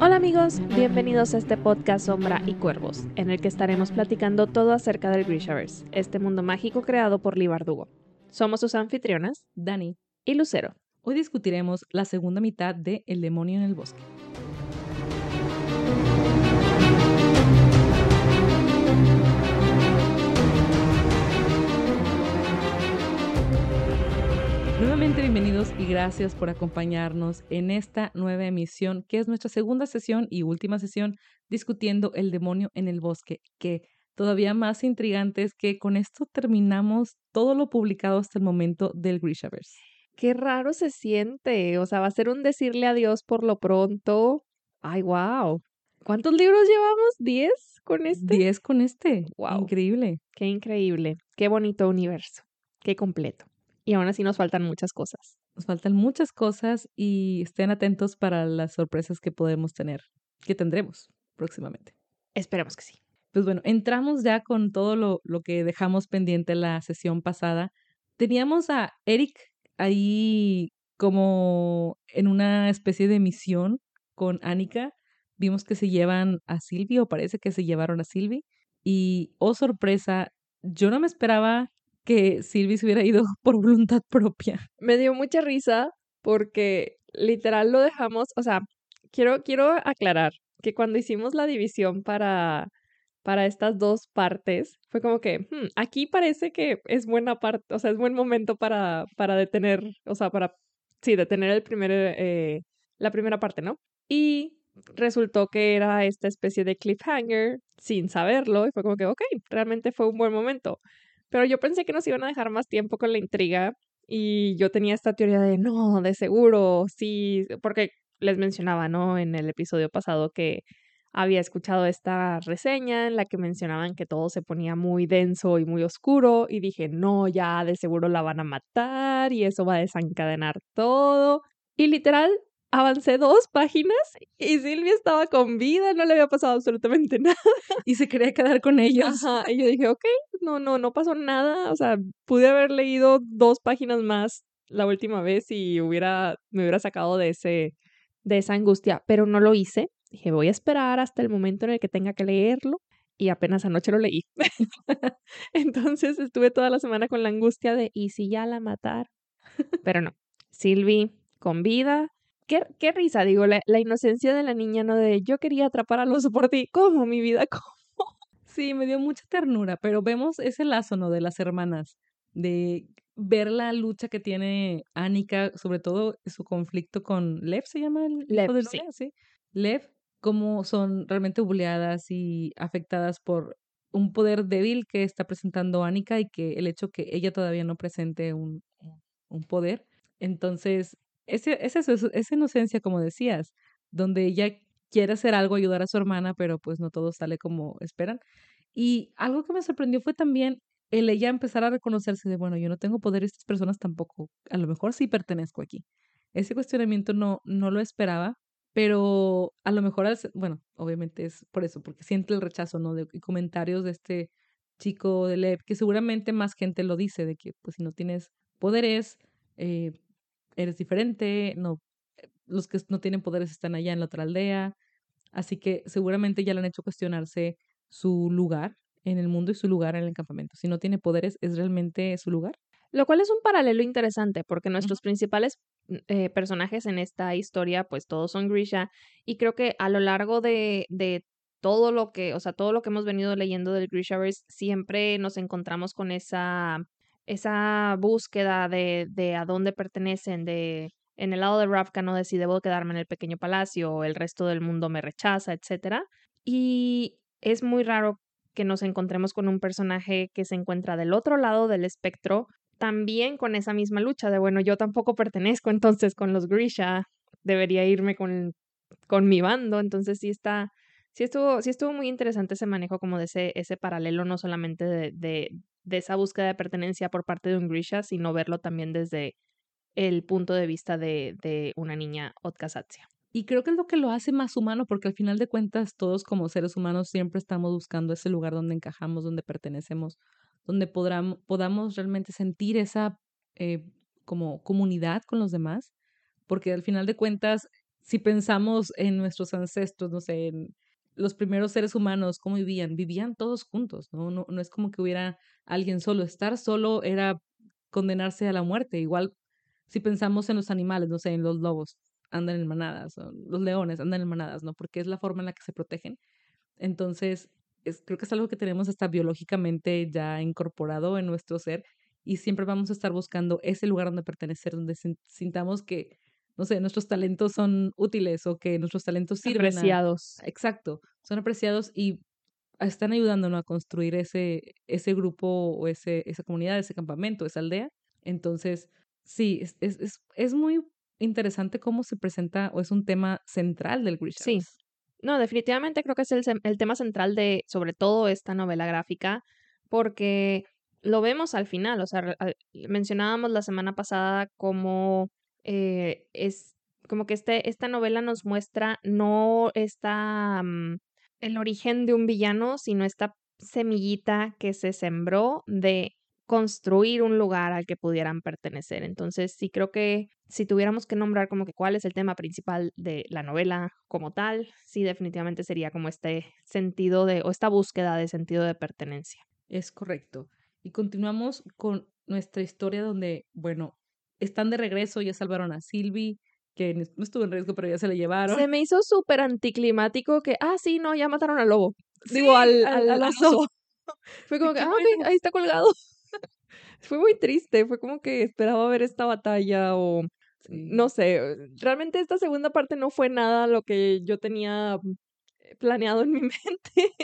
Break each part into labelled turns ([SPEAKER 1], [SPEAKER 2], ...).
[SPEAKER 1] Hola amigos, bienvenidos a este podcast Sombra y Cuervos, en el que estaremos platicando todo acerca del Grishaverse, este mundo mágico creado por Lee Bardugo. Somos sus anfitrionas,
[SPEAKER 2] Dani,
[SPEAKER 1] y Lucero.
[SPEAKER 2] hoy discutiremos la segunda mitad de El demonio en el bosque. Nuevamente bienvenidos y gracias por acompañarnos en esta nueva emisión, que es nuestra segunda sesión y última sesión discutiendo el demonio en el bosque, que todavía más intrigante es que con esto terminamos todo lo publicado hasta el momento del Grishaverse.
[SPEAKER 1] Qué raro se siente, o sea, va a ser un decirle adiós por lo pronto. Ay, wow. ¿Cuántos libros llevamos? ¿Diez con este?
[SPEAKER 2] 10 con este.
[SPEAKER 1] Guau.
[SPEAKER 2] Increíble.
[SPEAKER 1] Qué increíble, qué bonito universo, qué completo. Y aún así nos faltan muchas cosas.
[SPEAKER 2] Nos faltan muchas cosas y estén atentos para las sorpresas que podemos tener, que tendremos próximamente.
[SPEAKER 1] Esperemos que sí.
[SPEAKER 2] Pues bueno, entramos ya con todo lo, lo que dejamos pendiente la sesión pasada. Teníamos a Eric ahí como en una especie de misión con Annika. Vimos que se llevan a Sylvie, o parece que se llevaron a Sylvie. Y, oh sorpresa, yo no me esperaba que Sylvie se hubiera ido por voluntad propia.
[SPEAKER 1] Me dio mucha risa porque literal lo dejamos, o sea, quiero, quiero aclarar que cuando hicimos la división para, para estas dos partes, fue como que "Hmm, aquí parece que es buena parte, o sea, es buen momento para, para detener, o sea, para, sí, detener el primer, eh, la primera parte, ¿no? Y resultó que era esta especie de cliffhanger sin saberlo y fue como que, ok, realmente fue un buen momento. Pero yo pensé que nos iban a dejar más tiempo con la intriga y yo tenía esta teoría de, no, de seguro, sí, porque les mencionaba, ¿no? En el episodio pasado que había escuchado esta reseña en la que mencionaban que todo se ponía muy denso y muy oscuro y dije, no, ya de seguro la van a matar y eso va a desencadenar todo. Y literal, avancé dos páginas y Silvia estaba con vida, no le había pasado absolutamente nada.
[SPEAKER 2] Y se quería quedar con ellos.
[SPEAKER 1] Ajá, y yo dije, ok, no, no, no pasó nada. O sea, pude haber leído dos páginas más la última vez y hubiera, me hubiera sacado de ese, de esa angustia, pero no lo hice. Dije, voy a esperar hasta el momento en el que tenga que leerlo. Y apenas anoche lo leí. Entonces estuve toda la semana con la angustia de, ¿y si ya la matar? Pero no. Silvi con vida. Qué, qué risa, digo, la, la inocencia de la niña, ¿no? De yo quería atrapar al oso por ti. ¿Cómo, mi vida? ¿Cómo?
[SPEAKER 2] Sí, me dio mucha ternura, pero vemos ese lazo, ¿no? De las hermanas, de ver la lucha que tiene Annika, sobre todo su conflicto con Lev, ¿se llama el
[SPEAKER 1] Lev,
[SPEAKER 2] de
[SPEAKER 1] sí.
[SPEAKER 2] Sí. Lev, cómo son realmente buleadas y afectadas por un poder débil que está presentando Annika y que el hecho que ella todavía no presente un- un poder. Entonces, ese, esa inocencia, como decías, donde ella quiere hacer algo, ayudar a su hermana, pero pues no todo sale como esperan. Y algo que me sorprendió fue también el ella empezar a reconocerse de, bueno, yo no tengo poder, estas personas tampoco, a lo mejor sí pertenezco aquí. Ese cuestionamiento no, no lo esperaba, pero a lo mejor, bueno, obviamente es por eso, porque siente el rechazo, ¿no? De y comentarios de este chico de Lev, que seguramente más gente lo dice, de que pues si no tienes poderes, eh, eres diferente, no, eh, los que no tienen poderes están allá en la otra aldea, así que seguramente ya le han hecho cuestionarse su lugar en el mundo y su lugar en el campamento. Si no tiene poderes, ¿es realmente su lugar?
[SPEAKER 1] Lo cual es un paralelo interesante porque nuestros principales mm, eh, personajes en esta historia, pues todos son Grisha. Y creo que a lo largo de, de todo lo que, o sea, todo lo que hemos venido leyendo del Grishaverse, siempre nos encontramos con esa, esa búsqueda de, de a dónde pertenecen, de en el lado de Ravka, ¿no? De si debo quedarme en el pequeño palacio el resto del mundo me rechaza, etcétera. Y es muy raro que nos encontremos con un personaje que se encuentra del otro lado del espectro, también con esa misma lucha de, bueno, yo tampoco pertenezco entonces con los Grisha, debería irme con, con mi bando, entonces sí está, sí estuvo, sí estuvo muy interesante ese manejo como de ese, ese paralelo, no solamente de, de esa búsqueda de pertenencia por parte de un Grisha, sino verlo también desde el punto de vista de, de una niña Otkazatsia.
[SPEAKER 2] Y creo que es lo que lo hace más humano, porque al final de cuentas todos como seres humanos siempre estamos buscando ese lugar donde encajamos, donde pertenecemos, donde podamos, podamos realmente sentir esa eh, como comunidad con los demás, porque al final de cuentas, si pensamos en nuestros ancestros, no sé, en los primeros seres humanos, cómo vivían, vivían todos juntos, ¿no? No, no es como que hubiera alguien solo, estar solo era condenarse a la muerte, igual si pensamos en los animales, no sé, en los lobos, andan en manadas, los leones andan en manadas, ¿no? Porque es la forma en la que se protegen. Entonces, es, creo que es algo que tenemos hasta biológicamente ya incorporado en nuestro ser y siempre vamos a estar buscando ese lugar donde pertenecer, donde sintamos que, no sé, nuestros talentos son útiles o que nuestros talentos sirven.
[SPEAKER 1] Apreciados.
[SPEAKER 2] exacto, son apreciados y están ayudándonos a construir ese, ese grupo o ese, esa comunidad, ese campamento, esa aldea. Entonces, sí, es, es, es muy interesante cómo se presenta o es un tema central del Grisha.
[SPEAKER 1] Sí. No, definitivamente creo que es el, el tema central de, sobre todo, esta novela gráfica, porque lo vemos al final, o sea, mencionábamos la semana pasada cómo eh, es como que este, esta novela nos muestra no esta, mm, el origen de un villano, sino esta semillita que se sembró de construir un lugar al que pudieran pertenecer. Entonces, sí creo que si tuviéramos que nombrar como que cuál es el tema principal de la novela como tal, sí definitivamente sería como este sentido de, o esta búsqueda de sentido de pertenencia.
[SPEAKER 2] Es correcto. Y continuamos con nuestra historia donde, bueno, están de regreso, ya salvaron a Sylvie, que no estuvo en riesgo, pero ya se le llevaron.
[SPEAKER 1] Se me hizo súper anticlimático que, ah, sí, no, ya mataron al lobo. Digo, al, al, oso. Fue como que, ah, ahí está colgado. fue muy triste, fue como que esperaba ver esta batalla o no sé, realmente esta segunda parte no fue nada lo que yo tenía eh, planeado en mi mente,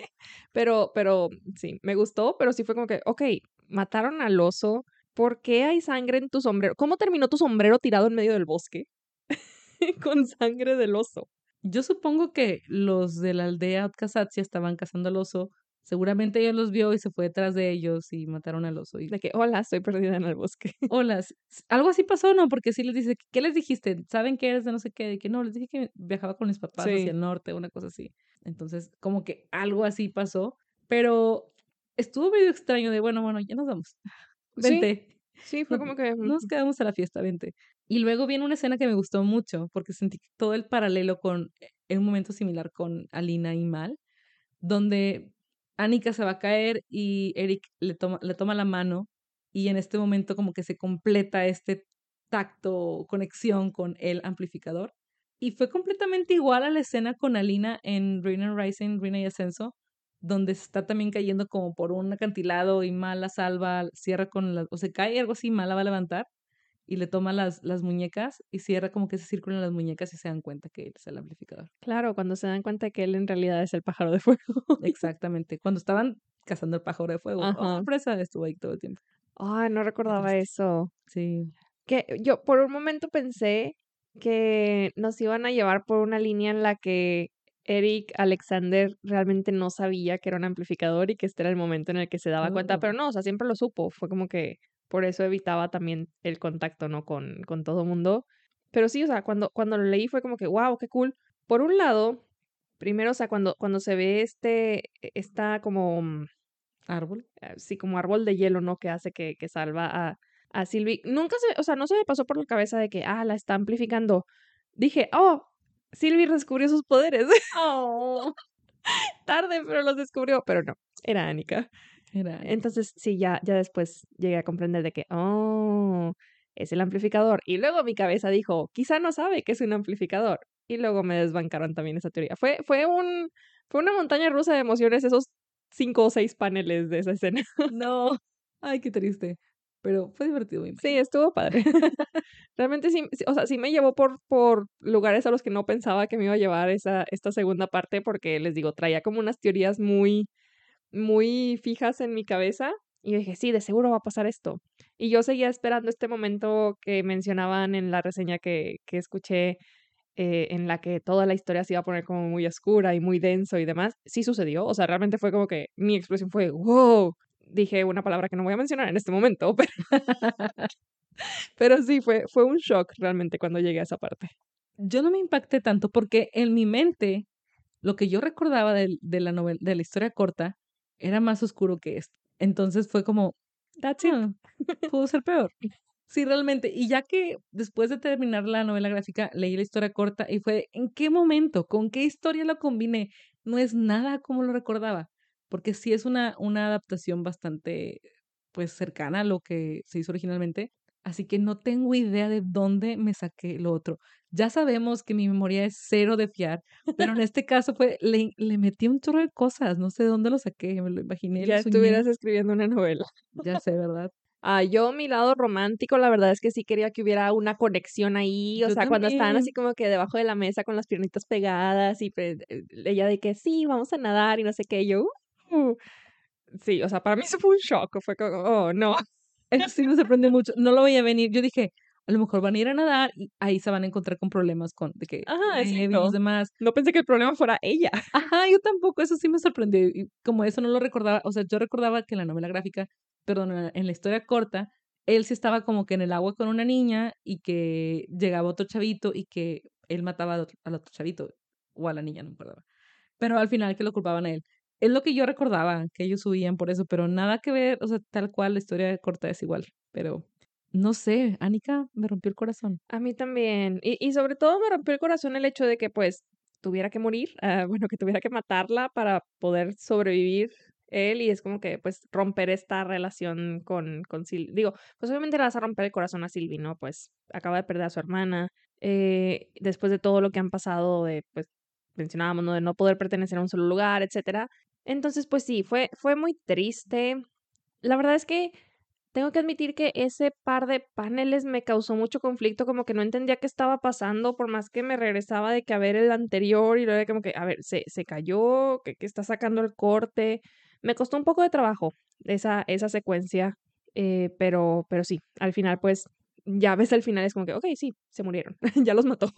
[SPEAKER 1] pero, pero sí, me gustó, pero sí fue como que, ok, mataron al oso, ¿por qué hay sangre en tu sombrero? ¿Cómo terminó tu sombrero tirado en medio del bosque? Con sangre del oso.
[SPEAKER 2] Yo supongo que los de la aldea Otkazatsia estaban cazando al oso Seguramente ella los vio y se fue detrás de ellos y mataron al oso. Y...
[SPEAKER 1] De que, hola, estoy perdida en el bosque.
[SPEAKER 2] Hola, algo así pasó, ¿no? Porque sí les dice, ¿qué les dijiste? ¿Saben que eres de no sé qué? De que no, les dije que viajaba con mis papás hacia el norte, una cosa así. Entonces, como que algo así pasó, pero estuvo medio extraño de, bueno, bueno, ya nos vamos. Vente.
[SPEAKER 1] Sí, fue como que...
[SPEAKER 2] Nos quedamos a la fiesta, vente. Y luego viene una escena que me gustó mucho, porque sentí todo el paralelo con, en un momento similar con Alina y Mal, donde Annika se va a caer y Eric le toma, le toma la mano y en este momento como que se completa este tacto, conexión con el amplificador. Y fue completamente igual a la escena con Alina en Rain Rising, Reina y Ascenso, donde está también cayendo como por un acantilado y mala salva, cierra con la, o se cae algo así, mala va a levantar y le toma las, las muñecas y cierra como que ese círculo en las muñecas y se dan cuenta que él es el amplificador.
[SPEAKER 1] Claro, cuando se dan cuenta que él en realidad es el pájaro de fuego.
[SPEAKER 2] Exactamente. Cuando estaban cazando el pájaro de fuego. Oh, sorpresa, estuvo ahí todo el tiempo.
[SPEAKER 1] Ay, no recordaba eso.
[SPEAKER 2] Sí.
[SPEAKER 1] Que yo por un momento pensé que nos iban a llevar por una línea en la que Eric Alexander realmente no sabía que era un amplificador y que este era el momento en el que se daba cuenta, oh. pero no, o sea, siempre lo supo. Fue como que por eso evitaba también el contacto, ¿no? Con, con todo mundo. Pero sí, o sea, cuando, cuando lo leí fue como que, wow, qué cool. Por un lado, primero, o sea, cuando, cuando se ve este, e, está como... Mm,
[SPEAKER 2] árbol.
[SPEAKER 1] Eh, sí, como árbol de hielo, ¿no? Que hace que, que salva a, a Sylvie. Nunca se, o sea, no se me pasó por la cabeza de que, ah, la está amplificando. Dije, oh, Sylvie descubrió sus poderes. Oh. Tarde, pero los descubrió. Pero no, era Annika. Entonces, sí, ya, ya después llegué a comprender de que, oh, es el amplificador. Y luego mi cabeza dijo, quizá no sabe que es un amplificador. Y luego me desbancaron también esa teoría. Fue, fue, un, fue una montaña rusa de emociones esos cinco o seis paneles de esa escena.
[SPEAKER 2] No, ay, qué triste. Pero fue divertido.
[SPEAKER 1] Sí, estuvo padre. Realmente sí, o sea, sí me llevó por, por lugares a los que no pensaba que me iba a llevar esa, esta segunda parte porque les digo, traía como unas teorías muy muy fijas en mi cabeza y dije, sí, de seguro va a pasar esto. Y yo seguía esperando este momento que mencionaban en la reseña que, que escuché, eh, en la que toda la historia se iba a poner como muy oscura y muy denso y demás. Sí sucedió, o sea, realmente fue como que mi expresión fue, wow. Dije una palabra que no voy a mencionar en este momento, pero, pero sí, fue, fue un shock realmente cuando llegué a esa parte.
[SPEAKER 2] Yo no me impacté tanto porque en mi mente lo que yo recordaba de, de la novela, de la historia corta era más oscuro que esto. Entonces fue como, that's it. Ah, pudo ser peor. Sí, realmente. Y ya que después de terminar la novela gráfica, leí la historia corta y fue, ¿en qué momento? ¿Con qué historia lo combiné? No es nada como lo recordaba, porque sí es una, una adaptación bastante, pues, cercana a lo que se hizo originalmente. Así que no tengo idea de dónde me saqué lo otro. Ya sabemos que mi memoria es cero de fiar, pero en este caso fue, le, le metí un chorro de cosas, no sé de dónde lo saqué, me lo imaginé.
[SPEAKER 1] Ya
[SPEAKER 2] lo
[SPEAKER 1] estuvieras escribiendo una novela.
[SPEAKER 2] Ya sé, ¿verdad?
[SPEAKER 1] Ah, yo, mi lado romántico, la verdad es que sí quería que hubiera una conexión ahí. O
[SPEAKER 2] Yo
[SPEAKER 1] sea, cuando estaban así como que debajo de la mesa con las piernitas pegadas y pues, eh, ella de que sí, vamos a nadar y no sé qué. yo, "Uh". sí, o sea, para mí eso fue un shock. Fue como, oh, no.
[SPEAKER 2] Eso sí me sorprendió mucho. No lo veía venir. Yo dije, a lo mejor van a ir a nadar y ahí se van a encontrar con problemas con de que
[SPEAKER 1] Ajá,
[SPEAKER 2] y demás.
[SPEAKER 1] No pensé que el problema fuera ella.
[SPEAKER 2] Ajá, yo tampoco, eso sí me sorprendió. Y como eso no lo recordaba, o sea, yo recordaba que en la novela gráfica, perdón, en la, en la historia corta, él sí estaba como que en el agua con una niña y que llegaba otro chavito y que él mataba al otro, al otro chavito o a la niña, no me acordaba. Pero al final que lo culpaban a él. Es lo que yo recordaba, que ellos subían por eso, pero nada que ver, o sea, tal cual, la historia corta es igual. Pero no sé, Anika me rompió el corazón.
[SPEAKER 1] A mí también. Y, y sobre todo me rompió el corazón el hecho de que pues tuviera que morir, ah, bueno, que tuviera que matarla para poder sobrevivir él y es como que pues romper esta relación con, con Sylvie. Digo, pues obviamente le vas a romper el corazón a Sylvie, ¿no? Pues acaba de perder a su hermana. eh, después de todo lo que han pasado de, pues mencionábamos, ¿no? De no poder pertenecer a un solo lugar, etcétera. Entonces, pues sí, fue, fue muy triste. La verdad es que tengo que admitir que ese par de paneles me causó mucho conflicto, como que no entendía qué estaba pasando, por más que me regresaba de que a ver el anterior y luego como que, a ver, se, se cayó, que, que está sacando el corte. Me costó un poco de trabajo esa, esa secuencia, eh, pero, pero sí, al final pues ya ves al final es como que, ok, sí, se murieron, ya los mató.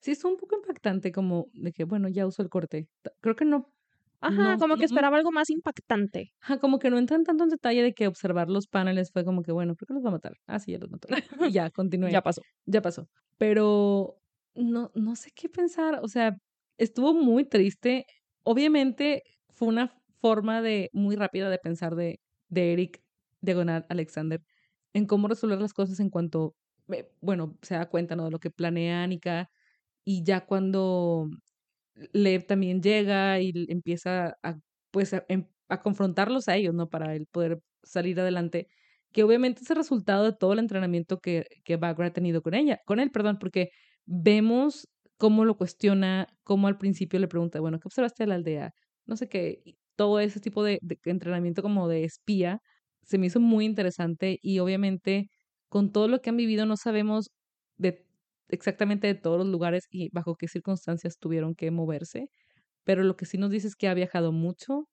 [SPEAKER 2] Sí, es un poco impactante como de que, bueno, ya usó el corte. Creo que no,
[SPEAKER 1] Ajá,
[SPEAKER 2] no,
[SPEAKER 1] como que esperaba algo más impactante.
[SPEAKER 2] ajá, como que no entran tanto en detalle de que observar los paneles fue como que, bueno, ¿por qué los va a matar? Ah, sí, ya los mató. Y ya, continué.
[SPEAKER 1] Ya pasó.
[SPEAKER 2] ya pasó. Pero no, no sé qué pensar. O sea, estuvo muy triste. Obviamente fue una forma de muy rápida de pensar de, de Eric Diagonal Alexander en cómo resolver las cosas en cuanto, eh, bueno, se da cuenta ¿no? de lo que planea Annika y ya cuando Lev también llega y empieza a, pues, a, em- confrontarlos a ellos, ¿no? Para él poder salir adelante, que obviamente es el resultado de todo el entrenamiento que, que Bagra ha tenido con ella, con él, perdón, porque vemos cómo lo cuestiona, cómo al principio le pregunta, bueno, ¿qué observaste de la aldea? No sé qué, todo ese tipo de, de entrenamiento como de espía se me hizo muy interesante y obviamente con todo lo que han vivido no sabemos de exactamente de todos los lugares y bajo qué circunstancias tuvieron que moverse, pero lo que sí nos dice es que ha viajado mucho,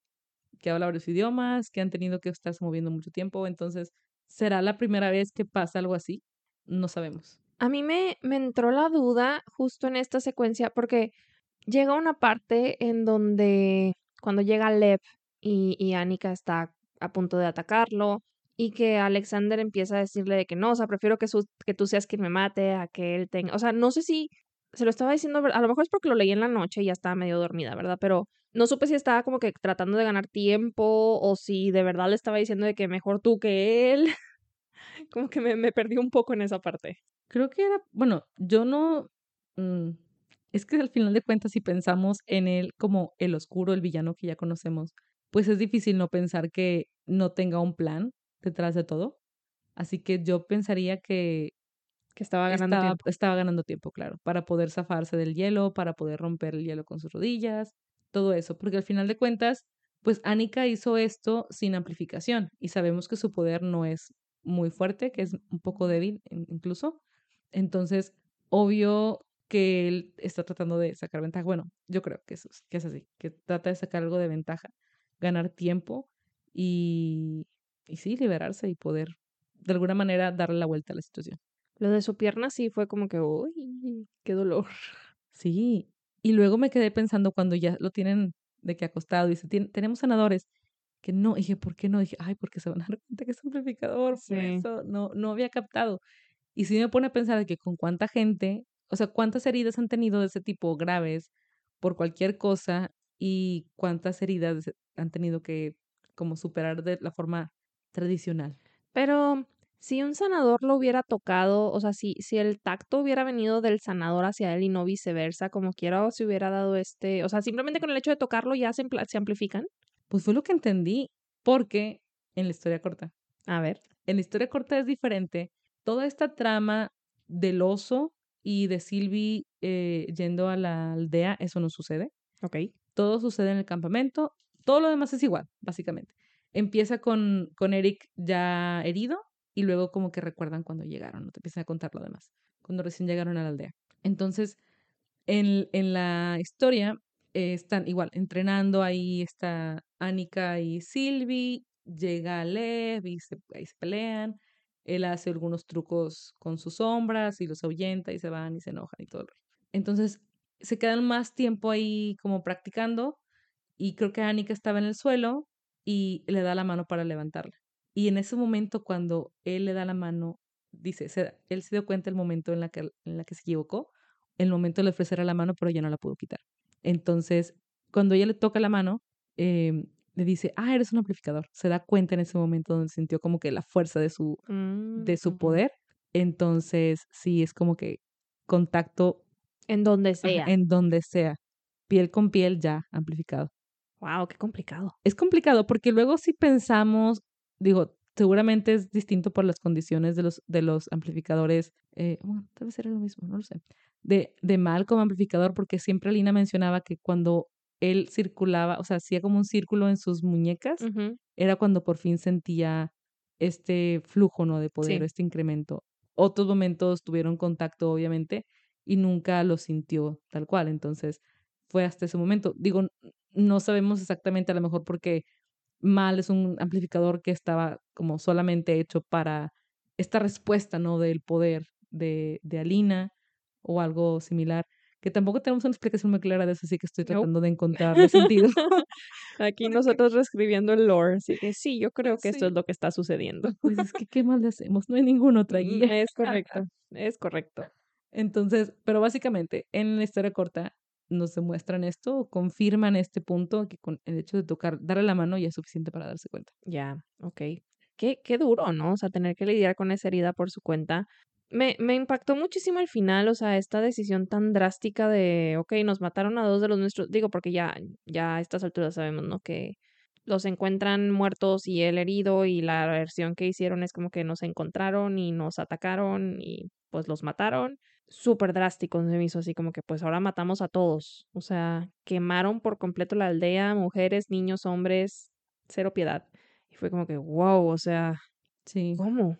[SPEAKER 2] que habla varios idiomas, que han tenido que estarse moviendo mucho tiempo, entonces, ¿será la primera vez que pasa algo así? No sabemos.
[SPEAKER 1] A mí me, me entró la duda justo en esta secuencia porque llega una parte en donde cuando llega Lev y, y Annika está a punto de atacarlo y que Alexander empieza a decirle de que no, o sea, prefiero que, su- que tú seas quien me mate a que él tenga, o sea, no sé si se lo estaba diciendo, a lo mejor es porque lo leí en la noche y ya estaba medio dormida, ¿verdad? Pero no supe si estaba como que tratando de ganar tiempo o si de verdad le estaba diciendo de que mejor tú que él, como que me, me perdí un poco en esa parte.
[SPEAKER 2] Creo que era, bueno, yo no, mm, es que al final de cuentas si pensamos en él como el oscuro, el villano que ya conocemos, pues es difícil no pensar que no tenga un plan detrás de todo. Así que yo pensaría que
[SPEAKER 1] Que estaba ganando
[SPEAKER 2] estaba,
[SPEAKER 1] tiempo.
[SPEAKER 2] estaba ganando tiempo, claro, para poder zafarse del hielo, para poder romper el hielo con sus rodillas, todo eso, porque al final de cuentas, pues Annika hizo esto sin amplificación y sabemos que su poder no es muy fuerte, que es un poco débil in- incluso. Entonces, obvio que él está tratando de sacar ventaja. Bueno, yo creo que, eso, es- que es así, que trata de sacar algo de ventaja, ganar tiempo y, y sí, liberarse y poder de alguna manera darle la vuelta a la situación.
[SPEAKER 1] Lo de su pierna sí fue como que, uy, qué dolor.
[SPEAKER 2] Sí, y luego me quedé pensando cuando ya lo tienen de que acostado, dice, "Tien- tenemos sanadores, que no, y dije, ¿por qué no? Dije, ay, porque se van a dar cuenta que es amplificador, por eso no, no había captado. Y sí me pone a pensar de que con cuánta gente, o sea, cuántas heridas han tenido de ese tipo graves por cualquier cosa y cuántas heridas han tenido que como superar de la forma tradicional.
[SPEAKER 1] Pero Si un sanador lo hubiera tocado, o sea, si, si el tacto hubiera venido del sanador hacia él y no viceversa, como quiera, o se hubiera dado este, o sea, simplemente con el hecho de tocarlo ya se, se amplifican.
[SPEAKER 2] Pues fue lo que entendí, porque en la historia corta.
[SPEAKER 1] A ver.
[SPEAKER 2] En la historia corta es diferente. Toda esta trama del oso y de Sylvie eh, yendo a la aldea, eso no sucede.
[SPEAKER 1] Ok.
[SPEAKER 2] Todo sucede en el campamento. Todo lo demás es igual, básicamente. Empieza con, con Eric ya herido y luego como que recuerdan cuando llegaron, no te empiezan a contar lo demás, cuando recién llegaron a la aldea. Entonces, en, en la historia eh, están igual entrenando, ahí está Annika y Sylvie, llega Lev y se, ahí se pelean, él hace algunos trucos con sus sombras y los ahuyenta y se van y se enojan y todo el Entonces, se quedan más tiempo ahí como practicando y creo que Annika estaba en el suelo y le da la mano para levantarla. Y en ese momento, cuando él le da la mano, dice, él se dio cuenta el momento en la, que, en la que se equivocó, el momento de le ofrecer la mano, pero ya no la pudo quitar. Entonces, cuando ella le toca la mano, eh, le dice, ah, eres un amplificador. Se da cuenta en ese momento donde sintió como que la fuerza de su, de su mm, poder. Entonces, sí, es como que contacto.
[SPEAKER 1] En donde sea.
[SPEAKER 2] En donde sea. Piel con piel ya amplificado.
[SPEAKER 1] Wow, qué complicado.
[SPEAKER 2] Es complicado porque luego si pensamos, digo, seguramente es distinto por las condiciones de los, de los amplificadores. Eh, bueno, tal vez era lo mismo, no lo sé. De, de mal como amplificador, porque siempre Lina mencionaba que cuando él circulaba, o sea, hacía como un círculo en sus muñecas, era cuando por fin sentía este flujo, ¿no? De poder, este incremento. Otros momentos tuvieron contacto, obviamente, y nunca lo sintió tal cual. Entonces, fue hasta ese momento. Digo, no sabemos exactamente, a lo mejor porque Mal es un amplificador que estaba como solamente hecho para esta respuesta, ¿no? Del poder de, de Alina o algo similar que tampoco tenemos una explicación muy clara de eso, así que estoy tratando de encontrarle sentido.
[SPEAKER 1] Aquí nosotros reescribiendo el lore, así que sí, yo creo que esto es lo que está sucediendo.
[SPEAKER 2] Pues es que, ¿qué más le hacemos? No hay ninguna otra
[SPEAKER 1] mm,
[SPEAKER 2] guía.
[SPEAKER 1] Es correcto, es correcto.
[SPEAKER 2] Entonces, pero básicamente, en la historia corta nos demuestran esto, confirman este punto, que con el hecho de tocar, darle la mano ya es suficiente para darse cuenta.
[SPEAKER 1] Ya, ok. Qué, qué duro, ¿no? O sea, tener que lidiar con esa herida por su cuenta me, me impactó muchísimo al final, o sea, esta decisión tan drástica de, ok, nos mataron a dos de los nuestros, digo, porque ya, ya a estas alturas sabemos, ¿no? Que los encuentran muertos y él herido y la versión que hicieron es como que nos encontraron y nos atacaron y pues los mataron. Súper drástico se me hizo así como que pues ahora matamos a todos. O sea, quemaron por completo la aldea, mujeres, niños, hombres, cero piedad. Y fue como que, wow, o sea,
[SPEAKER 2] sí.
[SPEAKER 1] ¿cómo?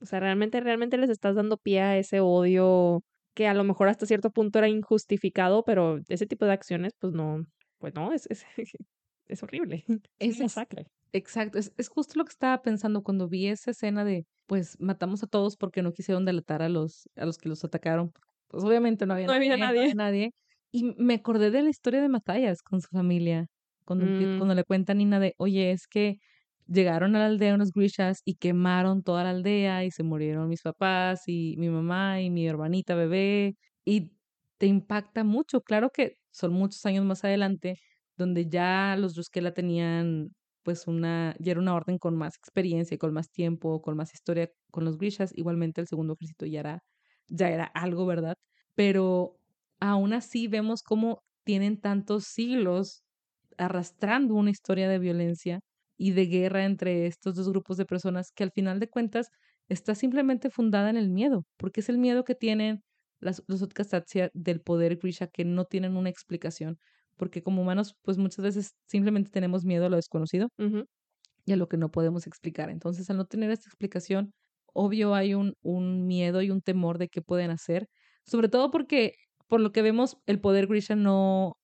[SPEAKER 1] O sea, realmente, realmente les estás dando pie a ese odio que a lo mejor hasta cierto punto era injustificado, pero ese tipo de acciones, pues no, pues no, es, es, es horrible. Es, masacre.
[SPEAKER 2] Exacto, es, es justo lo que estaba pensando cuando vi esa escena de, pues matamos a todos porque no quisieron delatar a los, a los que los atacaron. Pues obviamente no había,
[SPEAKER 1] no había nadie.
[SPEAKER 2] nadie. Y me acordé de la historia de Matallas con su familia, cuando, mm. cuando le cuenta a Nina de, oye, es que llegaron a la aldea unos grishas y quemaron toda la aldea y se murieron mis papás y mi mamá y mi hermanita bebé y te impacta mucho. Claro que son muchos años más adelante donde ya los la tenían pues una, ya era una orden con más experiencia, con más tiempo, con más historia con los grishas. Igualmente el segundo ejército ya era, ya era algo, ¿verdad? Pero aún así vemos cómo tienen tantos siglos arrastrando una historia de violencia y de guerra entre estos dos grupos de personas que al final de cuentas está simplemente fundada en el miedo, porque es el miedo que tienen las, los Utkastatsia del poder Grisha que no tienen una explicación, porque como humanos pues muchas veces simplemente tenemos miedo a lo desconocido y a lo que no podemos explicar. Entonces al no tener esta explicación, obvio hay un, un miedo y un temor de qué pueden hacer, sobre todo porque por lo que vemos el poder Grisha no,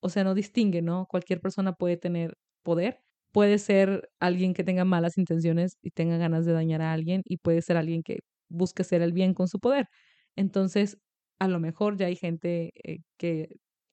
[SPEAKER 2] o sea, no distingue, ¿no? Cualquier persona puede tener poder puede ser alguien que tenga malas intenciones y tenga ganas de dañar a alguien y puede ser alguien que busque hacer el bien con su poder. Entonces, a lo mejor ya hay gente eh, que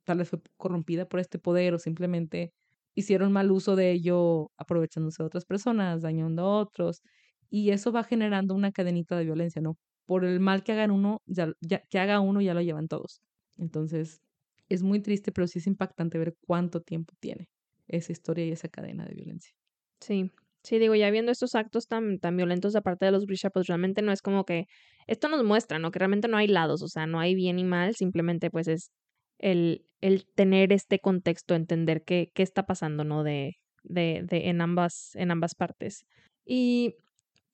[SPEAKER 2] tal vez fue corrompida por este poder o simplemente hicieron mal uso de ello aprovechándose de otras personas, dañando a otros y eso va generando una cadenita de violencia, ¿no? Por el mal que hagan uno, ya, que haga uno ya lo llevan todos. Entonces, es muy triste, pero sí es impactante ver cuánto tiempo tiene esa historia y esa cadena de violencia.
[SPEAKER 1] Sí, Sí, digo, ya viendo estos actos tan, tan violentos de parte de los Grisha, pues realmente no es como que esto nos muestra, ¿no? Que realmente no hay lados, o sea, no hay bien y mal, simplemente pues es el, el tener este contexto, entender qué, qué está pasando, ¿no? De, de, de, en, ambas, en ambas partes. Y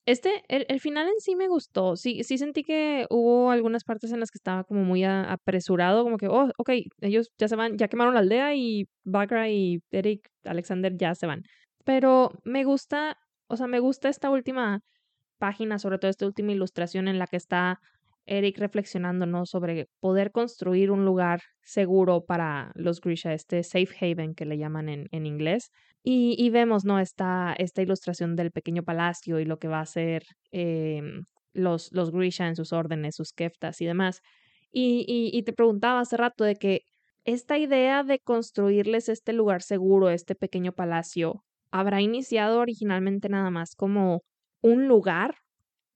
[SPEAKER 1] este, el, el, final en sí me gustó. Sí, sí sentí que hubo algunas partes en las que estaba como muy apresurado, como que, oh, ok, ellos ya se van, ya quemaron la aldea y Bagra y Eric Alexander ya se van. Pero me gusta, o sea, me gusta esta última página, sobre todo esta última ilustración en la que está Eric reflexionando, ¿no? Sobre poder construir un lugar seguro para los Grisha, este safe haven que le llaman en, en inglés. Y, y, vemos, ¿no? Esta, esta ilustración del pequeño palacio y lo que va a ser eh, los, los Grisha en sus órdenes, sus keftas y demás. Y, y, y te preguntaba hace rato de que esta idea de construirles este lugar seguro, este pequeño palacio, habrá iniciado originalmente nada más como un lugar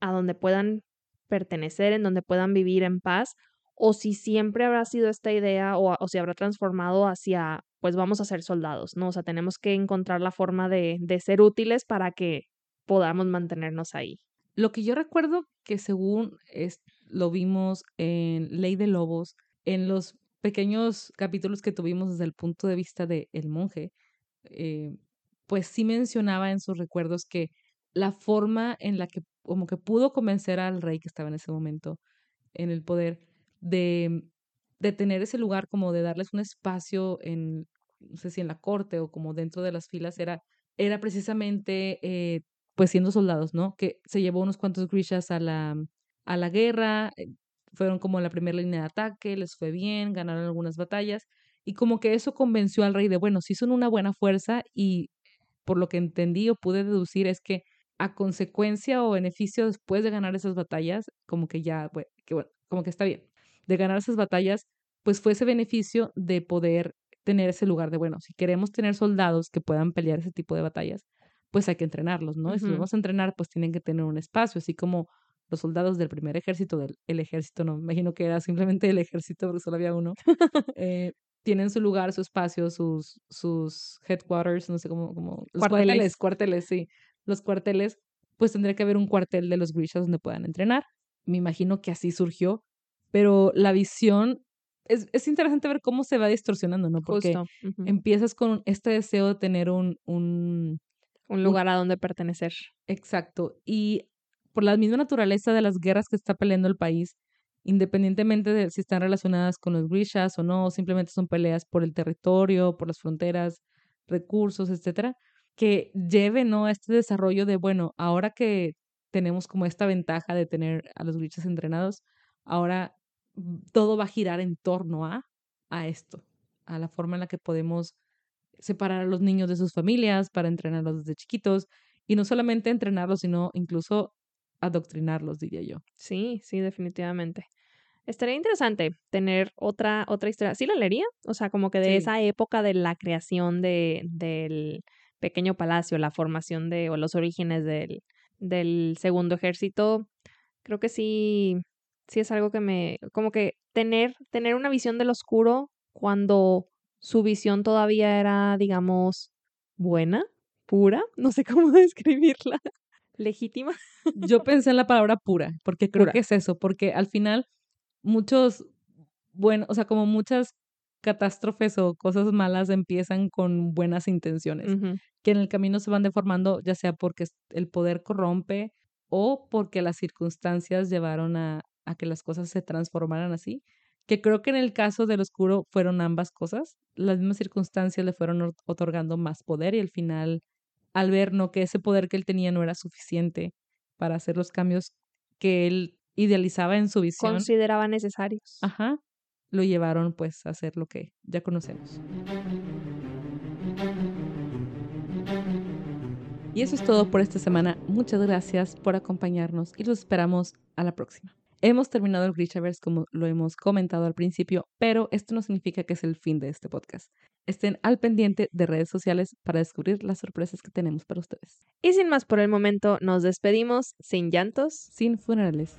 [SPEAKER 1] a donde puedan pertenecer, en donde puedan vivir en paz, o si siempre habrá sido esta idea o, o si habrá transformado hacia, pues vamos a ser soldados, ¿no? O sea, tenemos que encontrar la forma de, de ser útiles para que podamos mantenernos ahí.
[SPEAKER 2] Lo que yo recuerdo que según es, lo vimos en Ley de Lobos, en los pequeños capítulos que tuvimos desde el punto de vista del el monje, eh, pues sí mencionaba en sus recuerdos que la forma en la que como que pudo convencer al rey que estaba en ese momento en el poder de, de tener ese lugar como de darles un espacio en, no sé si en la corte o como dentro de las filas, era, era precisamente eh, pues siendo soldados, ¿no? Que se llevó unos cuantos grishas a la, a la guerra, eh, fueron como la primera línea de ataque, les fue bien, ganaron algunas batallas y como que eso convenció al rey de, bueno, sí son una buena fuerza y por lo que entendí o pude deducir es que a consecuencia o beneficio después de ganar esas batallas, como que ya, bueno, que bueno, como que está bien, de ganar esas batallas, pues fue ese beneficio de poder tener ese lugar de, bueno, si queremos tener soldados que puedan pelear ese tipo de batallas, pues hay que entrenarlos, ¿no? Uh -huh. Y si vamos a entrenar, pues tienen que tener un espacio, así como los soldados del primer ejército, del el ejército, no, me imagino que era simplemente el ejército porque solo había uno, eh, tienen su lugar, su espacio, sus, sus headquarters, no sé cómo, como los cuarteles. cuarteles, cuarteles, sí, los cuarteles, pues tendría que haber un cuartel de los Grishas donde puedan entrenar. Me imagino que así surgió, pero la visión es, es interesante ver cómo se va distorsionando, ¿no? Porque uh -huh. empiezas con este deseo de tener un, un,
[SPEAKER 1] un lugar un, a donde pertenecer.
[SPEAKER 2] Exacto. Y por la misma naturaleza de las guerras que está peleando el país, independientemente de si están relacionadas con los grishas o no, simplemente son peleas por el territorio, por las fronteras, recursos, etcétera, que lleve ¿no? a este desarrollo de, bueno, ahora que tenemos como esta ventaja de tener a los grishas entrenados, ahora todo va a girar en torno a, a esto, a la forma en la que podemos separar a los niños de sus familias para entrenarlos desde chiquitos y no solamente entrenarlos, sino incluso adoctrinarlos, diría yo.
[SPEAKER 1] Sí, sí, definitivamente. Estaría interesante tener otra, otra historia. ¿Sí la leería? O sea, como que de sí. esa época de la creación de, del pequeño palacio, la formación de, o los orígenes del, del segundo ejército, creo que sí, sí es algo que me, como que tener, tener una visión del oscuro cuando su visión todavía era, digamos, buena, pura, no sé cómo describirla, legítima.
[SPEAKER 2] Yo pensé en la palabra pura, porque creo pura. que es eso, porque al final muchos, bueno, o sea, como muchas catástrofes o cosas malas empiezan con buenas intenciones, uh -huh. que en el camino se van deformando, ya sea porque el poder corrompe o porque las circunstancias llevaron a, a que las cosas se transformaran así, que creo que en el caso del oscuro fueron ambas cosas, las mismas circunstancias le fueron otorgando más poder y al final, al ver no que ese poder que él tenía no era suficiente para hacer los cambios que él idealizaba en su visión.
[SPEAKER 1] Consideraba necesarios.
[SPEAKER 2] Ajá. Lo llevaron pues a hacer lo que ya conocemos. Y eso es todo por esta semana. Muchas gracias por acompañarnos y los esperamos a la próxima. Hemos terminado el Grishaverse como lo hemos comentado al principio, pero esto no significa que es el fin de este podcast. Estén al pendiente de redes sociales para descubrir las sorpresas que tenemos para ustedes.
[SPEAKER 1] Y sin más por el momento, nos despedimos sin llantos,
[SPEAKER 2] sin funerales